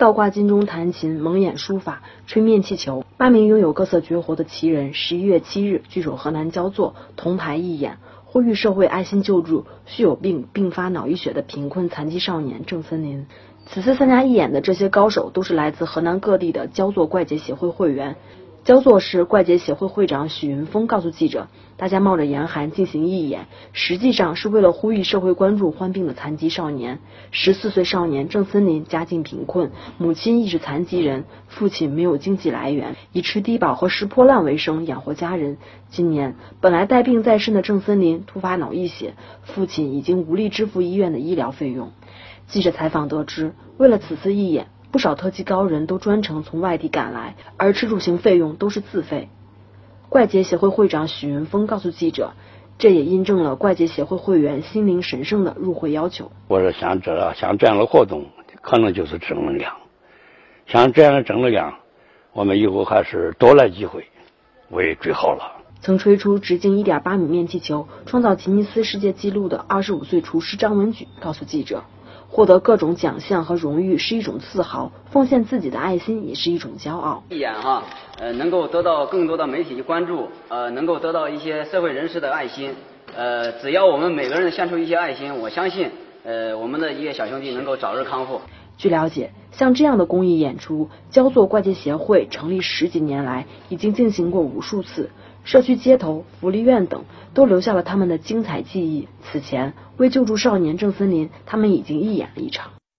倒挂金钟弹琴、蒙眼书法、吹面气球，八名拥有各色绝活的奇人，十一月七日聚首河南焦作，同台义演，呼吁社会爱心救助需有病并发脑溢血的贫困残疾少年郑森林。此次参加义演的这些高手，都是来自河南各地的焦作怪杰协会会员。焦作市怪杰协会会长许云峰告诉记者：“大家冒着严寒进行义演，实际上是为了呼吁社会关注患病的残疾少年。十四岁少年郑森林家境贫困，母亲亦是残疾人，父亲没有经济来源，以吃低保和拾破烂为生养活家人。今年本来带病在身的郑森林突发脑溢血，父亲已经无力支付医院的医疗费用。”记者采访得知，为了此次义演。不少特级高人都专程从外地赶来，而吃住行费用都是自费。怪杰协会会长许云峰告诉记者，这也印证了怪杰协会会员心灵神圣的入会要求。我说像这像这样的活动，可能就是正能量。像这样的正能量，我们以后还是多来几回，为最好了。曾吹出直径一点八米面气球，创造吉尼斯世界纪录的二十五岁厨师张文举告诉记者。获得各种奖项和荣誉是一种自豪，奉献自己的爱心也是一种骄傲。一眼哈，呃，能够得到更多的媒体关注，呃，能够得到一些社会人士的爱心，呃，只要我们每个人献出一些爱心，我相信，呃，我们的一些小兄弟能够早日康复。据了解，像这样的公益演出，焦作怪杰协会成立十几年来，已经进行过无数次。社区街头、福利院等都留下了他们的精彩记忆。此前为救助少年郑森林，他们已经义演了一场。